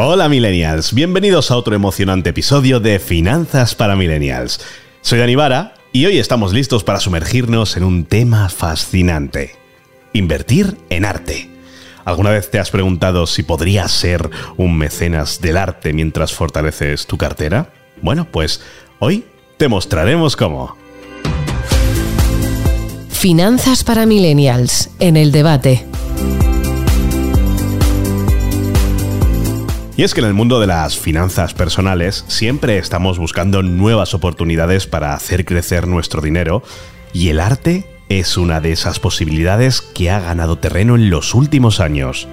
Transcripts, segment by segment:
Hola millennials, bienvenidos a otro emocionante episodio de Finanzas para Millennials. Soy Dani Vara y hoy estamos listos para sumergirnos en un tema fascinante. Invertir en arte. ¿Alguna vez te has preguntado si podrías ser un mecenas del arte mientras fortaleces tu cartera? Bueno, pues hoy te mostraremos cómo. Finanzas para Millennials, en el debate. Y es que en el mundo de las finanzas personales siempre estamos buscando nuevas oportunidades para hacer crecer nuestro dinero y el arte es una de esas posibilidades que ha ganado terreno en los últimos años.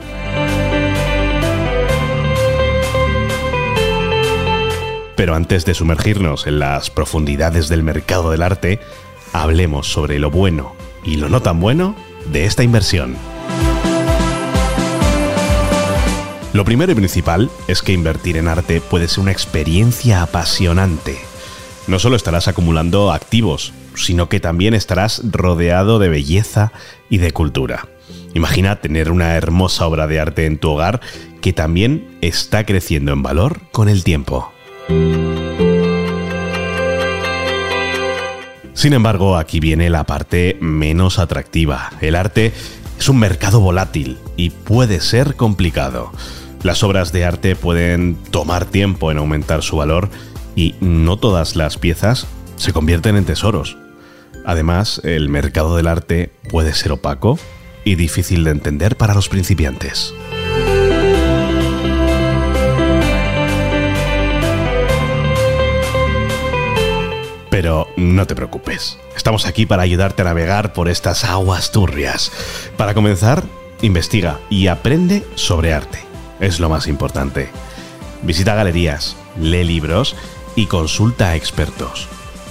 Pero antes de sumergirnos en las profundidades del mercado del arte, hablemos sobre lo bueno y lo no tan bueno de esta inversión. Lo primero y principal es que invertir en arte puede ser una experiencia apasionante. No solo estarás acumulando activos, sino que también estarás rodeado de belleza y de cultura. Imagina tener una hermosa obra de arte en tu hogar que también está creciendo en valor con el tiempo. Sin embargo, aquí viene la parte menos atractiva. El arte es un mercado volátil y puede ser complicado. Las obras de arte pueden tomar tiempo en aumentar su valor y no todas las piezas se convierten en tesoros. Además, el mercado del arte puede ser opaco y difícil de entender para los principiantes. Pero no te preocupes, estamos aquí para ayudarte a navegar por estas aguas turbias. Para comenzar, investiga y aprende sobre arte. Es lo más importante. Visita galerías, lee libros y consulta a expertos.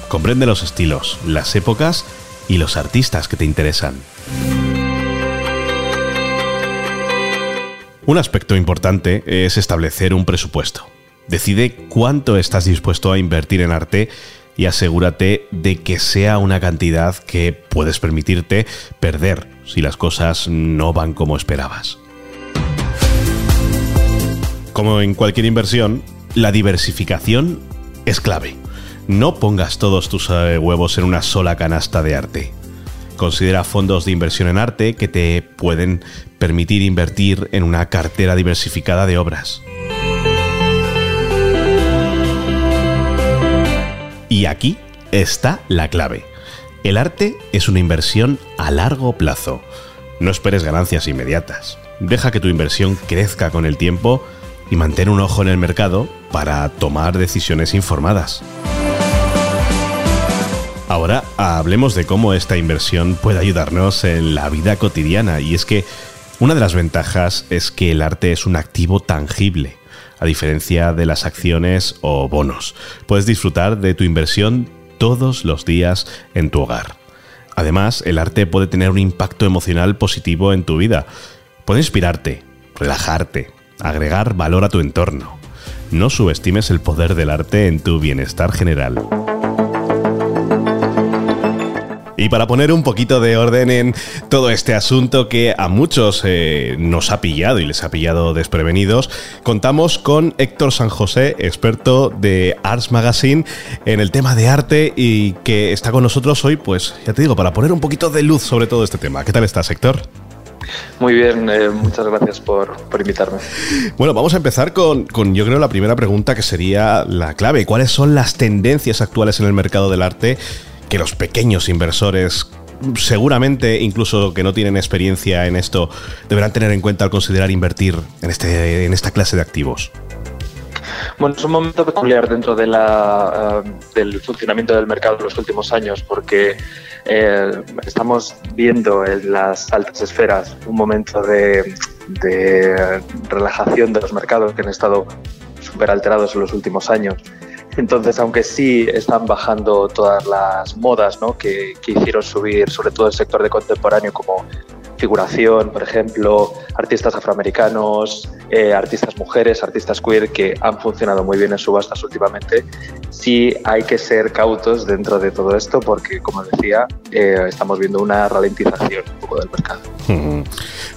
Comprende los estilos, las épocas y los artistas que te interesan. Un aspecto importante es establecer un presupuesto. Decide cuánto estás dispuesto a invertir en arte y asegúrate de que sea una cantidad que puedes permitirte perder si las cosas no van como esperabas. Como en cualquier inversión, la diversificación es clave. No pongas todos tus eh, huevos en una sola canasta de arte. Considera fondos de inversión en arte que te pueden permitir invertir en una cartera diversificada de obras. Y aquí está la clave. El arte es una inversión a largo plazo. No esperes ganancias inmediatas. Deja que tu inversión crezca con el tiempo y mantén un ojo en el mercado para tomar decisiones informadas. Ahora hablemos de cómo esta inversión puede ayudarnos en la vida cotidiana y es que una de las ventajas es que el arte es un activo tangible, a diferencia de las acciones o bonos. Puedes disfrutar de tu inversión todos los días en tu hogar. Además, el arte puede tener un impacto emocional positivo en tu vida. Puede inspirarte, relajarte, agregar valor a tu entorno. No subestimes el poder del arte en tu bienestar general. Y para poner un poquito de orden en todo este asunto que a muchos eh, nos ha pillado y les ha pillado desprevenidos, contamos con Héctor San José, experto de Arts Magazine en el tema de arte y que está con nosotros hoy, pues ya te digo, para poner un poquito de luz sobre todo este tema. ¿Qué tal estás, Héctor? Muy bien, eh, muchas gracias por, por, invitarme. Bueno, vamos a empezar con, con, yo creo, la primera pregunta que sería la clave. ¿Cuáles son las tendencias actuales en el mercado del arte que los pequeños inversores seguramente incluso que no tienen experiencia en esto deberán tener en cuenta al considerar invertir en, este, en esta clase de activos? Bueno, es un momento peculiar dentro uh, del funcionamiento del mercado en los últimos años porque eh, estamos viendo en las altas esferas un momento de, de relajación de los mercados que han estado súper alterados en los últimos años. Entonces, aunque sí están bajando todas las modas ¿no? que, hicieron subir sobre todo el sector de contemporáneo como figuración, por ejemplo, artistas afroamericanos, eh, artistas mujeres, artistas queer que han funcionado muy bien en subastas últimamente. Sí hay que ser cautos dentro de todo esto porque, como decía, eh, estamos viendo una ralentización un poco del mercado.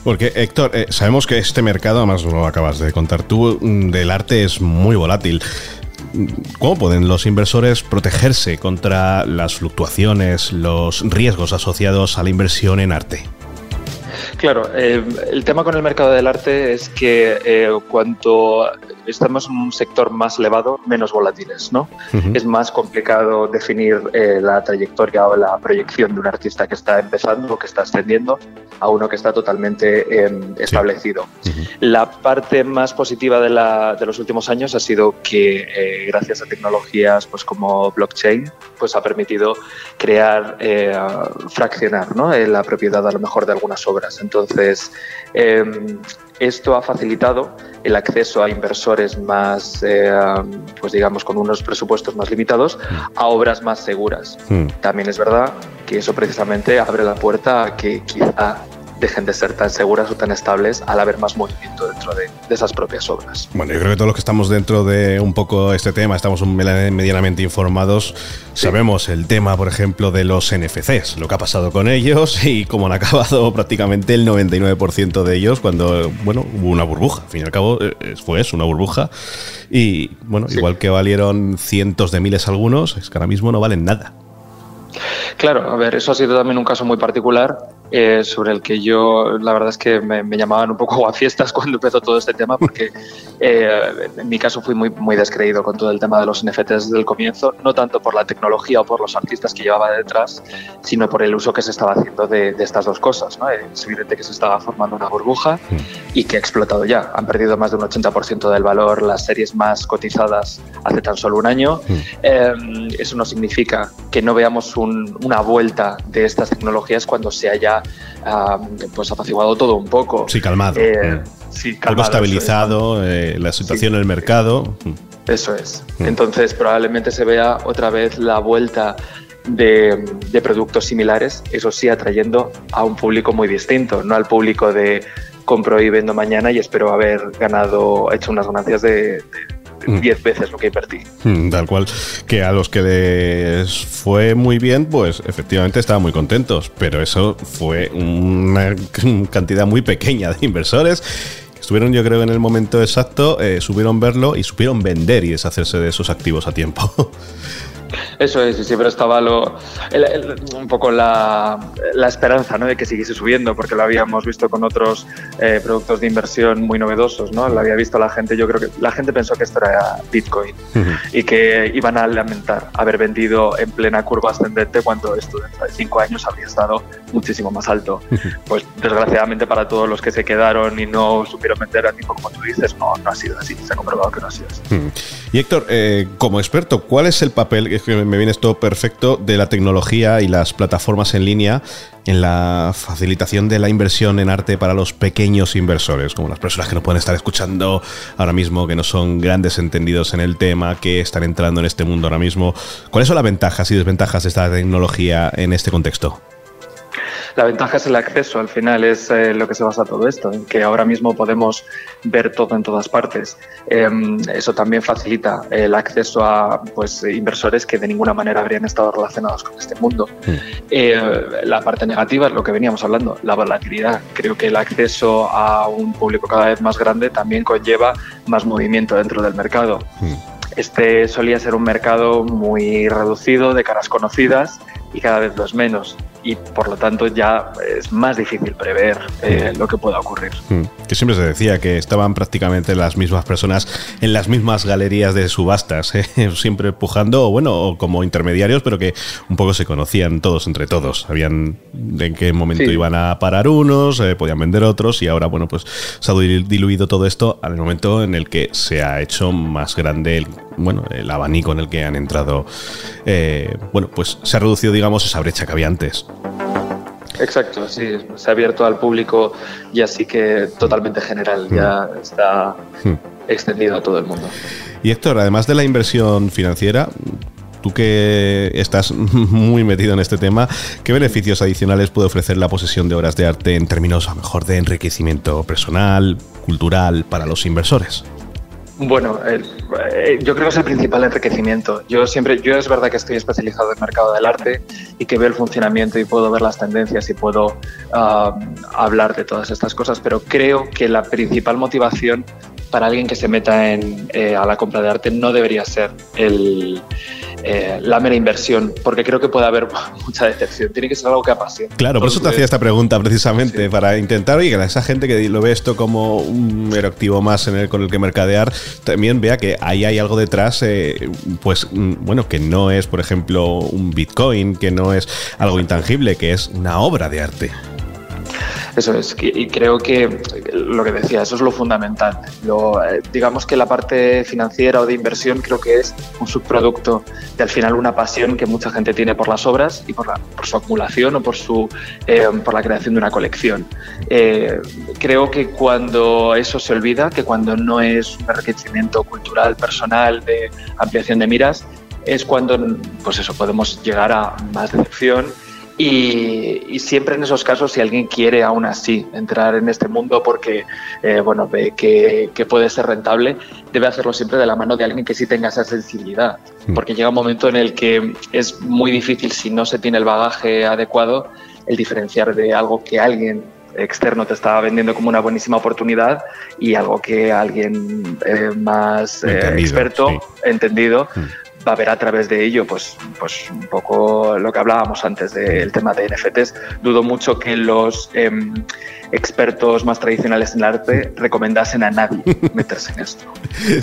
Porque, Héctor, eh, sabemos que este mercado, además lo acabas de contar tú, mm, del arte es muy volátil. ¿Cómo pueden los inversores protegerse contra las fluctuaciones, los riesgos asociados a la inversión en arte? Claro, eh, el tema con el mercado del arte es que eh, cuanto estamos en un sector más elevado, menos volátiles, ¿no? Es más complicado definir eh, la trayectoria o la proyección de un artista que está empezando o que está ascendiendo a uno que está totalmente em, establecido. La parte más positiva de, la, de, los últimos años ha sido que gracias a tecnologías pues, como blockchain, pues ha permitido crear, fraccionar ¿no? la propiedad a lo mejor de algunas obras. Entonces, em, esto ha facilitado el acceso a inversores más, eh, pues digamos, con unos presupuestos más limitados a obras más seguras. Hmm. También es verdad que eso precisamente abre la puerta a que quizá dejen de ser tan seguras o tan estables al haber más movimiento dentro de, esas propias obras. Bueno, yo creo que todos los que estamos dentro de un poco este tema, estamos medianamente informados, sabemos el tema, por ejemplo, de los NFCs, lo que ha pasado con ellos y cómo han acabado prácticamente el 99% de ellos cuando, bueno, hubo una burbuja. Al fin y al cabo, eh, fue eso, una burbuja. Y, bueno, igual que valieron cientos de miles algunos, es que ahora mismo no valen nada. Claro, a ver, eso ha sido también un caso muy particular eh, sobre el que yo, la verdad es que me, llamaban un poco a fiestas cuando empezó todo este tema, porque eh, en mi caso fui muy, muy descreído con todo el tema de los NFTs desde el comienzo, no tanto por la tecnología o por los artistas que llevaba detrás, sino por el uso que se estaba haciendo de, estas dos cosas. ¿no? Es evidente que se estaba formando una burbuja y que ha explotado ya. Han perdido más de un 80% del valor las series más cotizadas hace tan solo un año. Eh, eso no significa que no veamos una vuelta de estas tecnologías cuando se haya pues apaciguado todo un poco. Sí, calmado. Eh, sí, Algo estabilizado, eh, la situación en el mercado. Eso es. Mm. Entonces probablemente se vea otra vez la vuelta de, productos similares, eso sí atrayendo a un público muy distinto, no al público de compro y vendo mañana y espero haber ganado, hecho unas ganancias de 10 mm. veces lo que invertí. Mm, tal cual, que a los que les fue muy bien, pues efectivamente estaban muy contentos, pero eso fue una cantidad muy pequeña de inversores estuvieron yo creo en el momento exacto, eh, supieron verlo y supieron vender y deshacerse de esos activos a tiempo. Eso es, siempre estaba lo, un poco la, la, esperanza ¿no? de que siguiese subiendo, porque lo habíamos visto con otros eh, productos de inversión muy novedosos. ¿no? Lo había visto la gente, yo creo que la gente pensó que esto era Bitcoin y que iban a lamentar haber vendido en plena curva ascendente cuando esto dentro de cinco años habría estado muchísimo más alto. Pues desgraciadamente para todos los que se quedaron y no supieron vender a tiempo, como tú dices, no, no ha sido así, se ha comprobado que no ha sido así. Y Héctor, eh, como experto, ¿cuál es el papel que me viene esto perfecto de la tecnología y las plataformas en línea en la facilitación de la inversión en arte para los pequeños inversores, como las personas que nos pueden estar escuchando ahora mismo, que no son grandes entendidos en el tema, que están entrando en este mundo ahora mismo. ¿Cuáles son las ventajas y desventajas de esta tecnología en este contexto? La ventaja es el acceso, al final es eh, lo que se basa todo esto, en que ahora mismo podemos ver todo en todas partes. Em, eso también facilita el acceso a pues, inversores que de ninguna manera habrían estado relacionados con este mundo. Mm. Eh, la parte negativa es lo que veníamos hablando, la volatilidad. Creo que el acceso a un público cada vez más grande también conlleva más movimiento dentro del mercado. Mm. Este solía ser un mercado muy reducido, de caras conocidas, y cada vez los menos y por lo tanto ya es más difícil prever eh, lo que pueda ocurrir. Hmm. Que siempre se decía que estaban prácticamente las mismas personas en las mismas galerías de subastas, ¿eh? siempre empujando, bueno, como intermediarios, pero que un poco se conocían todos entre todos. Sabían en qué momento iban a parar unos, eh, podían vender otros y ahora, bueno, pues se ha diluido todo esto al momento en el que se ha hecho más grande el, bueno, el abanico en el que han entrado. bueno, pues se ha reducido, digamos, esa brecha que había antes. Exacto, sí, se ha abierto al público y así que totalmente general, ya hmm. está hmm. extendido a todo el mundo. Y Héctor, además de la inversión financiera, tú que estás muy metido en este tema, ¿qué beneficios adicionales puede ofrecer la posesión de obras de arte en términos a lo mejor de enriquecimiento personal, cultural, para los inversores? Bueno, eh, yo creo que es el principal enriquecimiento. Yo siempre, yo es verdad que estoy especializado en el mercado del arte y que veo el funcionamiento y puedo ver las tendencias y puedo ah, hablar de todas estas cosas, pero creo que la principal motivación para alguien que se meta en, eh, a la compra de arte no debería ser el, eh, la mera inversión, porque creo que puede haber mucha decepción. Tiene que ser algo que apasione. Claro, por eso te hacía esta pregunta precisamente, para intentar oye, que esa gente que lo ve esto como un mero activo más en el, con el que mercadear, también vea que ahí hay algo detrás, eh, pues mm, bueno, que no es, por ejemplo, un Bitcoin, que no es algo intangible, que es una obra de arte. Eso es, y creo que lo que decía, eso es lo fundamental. Lo, eh, digamos que la parte financiera o de inversión creo que es un subproducto de al final una pasión que mucha gente tiene por las obras y por, la, por su acumulación o por, su, eh, por la creación de una colección. Eh, creo que cuando eso se olvida, que cuando no es un enriquecimiento cultural, personal, de ampliación de miras, es cuando pues eso, podemos llegar a más decepción y, siempre en esos casos, si alguien quiere aún así entrar en este mundo porque eh, bueno, ve que, puede ser rentable, debe hacerlo siempre de la mano de alguien que sí tenga esa sensibilidad. Mm. Porque llega un momento en el que es muy difícil, si no se tiene el bagaje adecuado, el diferenciar de algo que alguien externo te estaba vendiendo como una buenísima oportunidad y algo que alguien eh, más eh, experto, entendido, mm va a ver a través de ello, pues, pues un poco lo que hablábamos antes del tema de NFTs. Dudo mucho que los em, expertos más tradicionales en el arte recomendasen a nadie meterse en esto.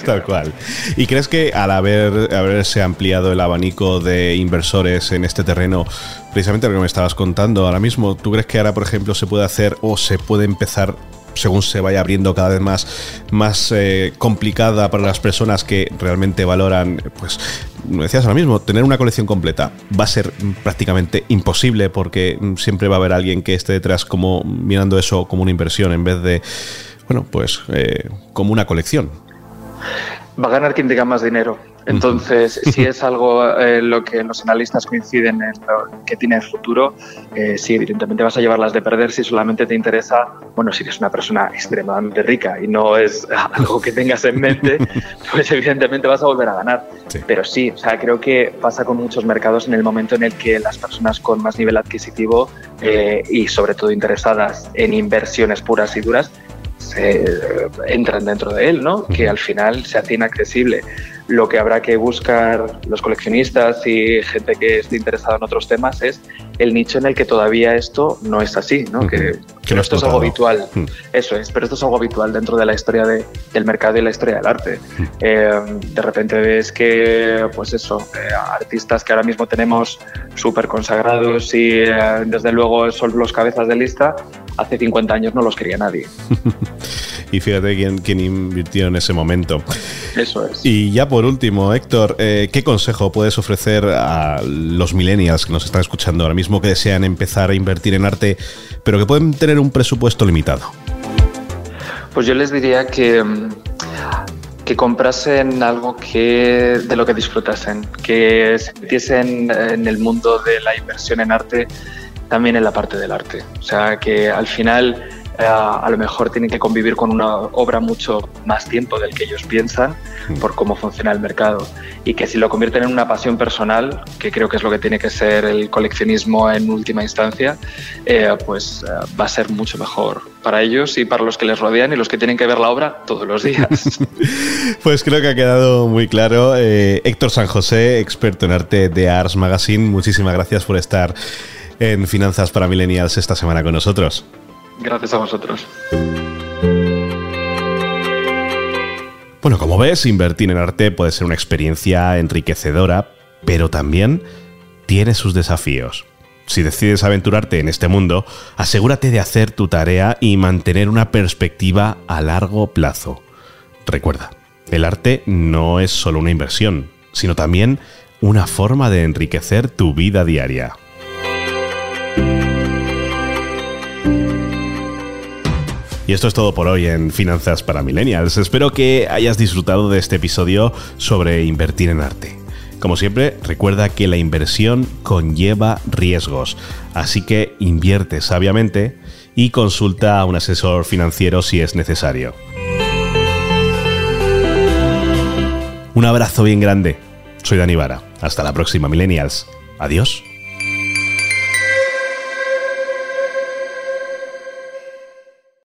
Tal cual. ¿Y crees que al haber, haberse ampliado el abanico de inversores en este terreno, precisamente lo que me estabas contando ahora mismo, ¿tú crees que ahora, por ejemplo, se puede hacer o se puede empezar según se vaya abriendo cada vez más, más eh, complicada para las personas que realmente valoran, pues, decías ahora mismo, tener una colección completa va a ser prácticamente imposible porque siempre va a haber alguien que esté detrás como mirando eso como una inversión en vez de, bueno, pues eh, como una colección. Va a ganar quien tenga más dinero. Entonces, si es algo eh, lo que los analistas coinciden en lo que tiene el futuro, eh, sí, evidentemente vas a llevarlas de perder si solamente te interesa, bueno, si eres una persona extremadamente rica y no es algo que tengas en mente, pues evidentemente vas a volver a ganar. Pero sí, o sea, creo que pasa con muchos mercados en el momento en el que las personas con más nivel adquisitivo eh, y sobre todo interesadas en inversiones puras y duras, entran dentro de él, ¿no? Que al final se hace inaccesible. Lo que habrá que buscar los coleccionistas y gente que esté interesada en otros temas es el nicho en el que todavía esto no es así, ¿no? Que, esto es algo habitual. Eso es, pero esto es algo habitual dentro de la historia del mercado y la historia del arte. Eh, de repente ves que, pues eso, eh, artistas que ahora mismo tenemos súper consagrados y eh, desde luego son los cabezas de lista, hace 50 años no los quería nadie. y fíjate quién, quién, invirtió en ese momento. Eso es. Y ya por último, Héctor, eh, ¿qué consejo puedes ofrecer a los millennials que nos están escuchando ahora mismo que desean empezar a invertir en arte, pero que pueden tener un presupuesto limitado? Pues yo les diría que que comprasen algo que de lo que disfrutasen, que se metiesen en el mundo de la inversión en arte también en la parte del arte. O sea, que al final eh, a lo mejor tienen que convivir con una obra mucho más tiempo del que ellos piensan mm. por cómo funciona el mercado y que si lo convierten en una pasión personal, que creo que es lo que tiene que ser el coleccionismo en última instancia, eh, pues eh, va a ser mucho mejor para ellos y para los que les rodean y los que tienen que ver la obra todos los días. pues creo que ha quedado muy claro. Héctor San José, experto en arte de Ars Magazine, muchísimas gracias por estar en Finanzas para Millennials esta semana con nosotros. Gracias a vosotros. Bueno, como ves, invertir en arte puede ser una experiencia enriquecedora, pero también tiene sus desafíos. Si decides aventurarte en este mundo, asegúrate de hacer tu tarea y mantener una perspectiva a largo plazo. Recuerda, el arte no es solo una inversión, sino también una forma de enriquecer tu vida diaria. Y esto es todo por hoy en Finanzas para Millennials. Espero que hayas disfrutado de este episodio sobre invertir en arte. Como siempre, recuerda que la inversión conlleva riesgos, así que invierte sabiamente y consulta a un asesor financiero si es necesario. Un abrazo bien grande. Soy Dani Vara. Hasta la próxima, Millennials. Adiós.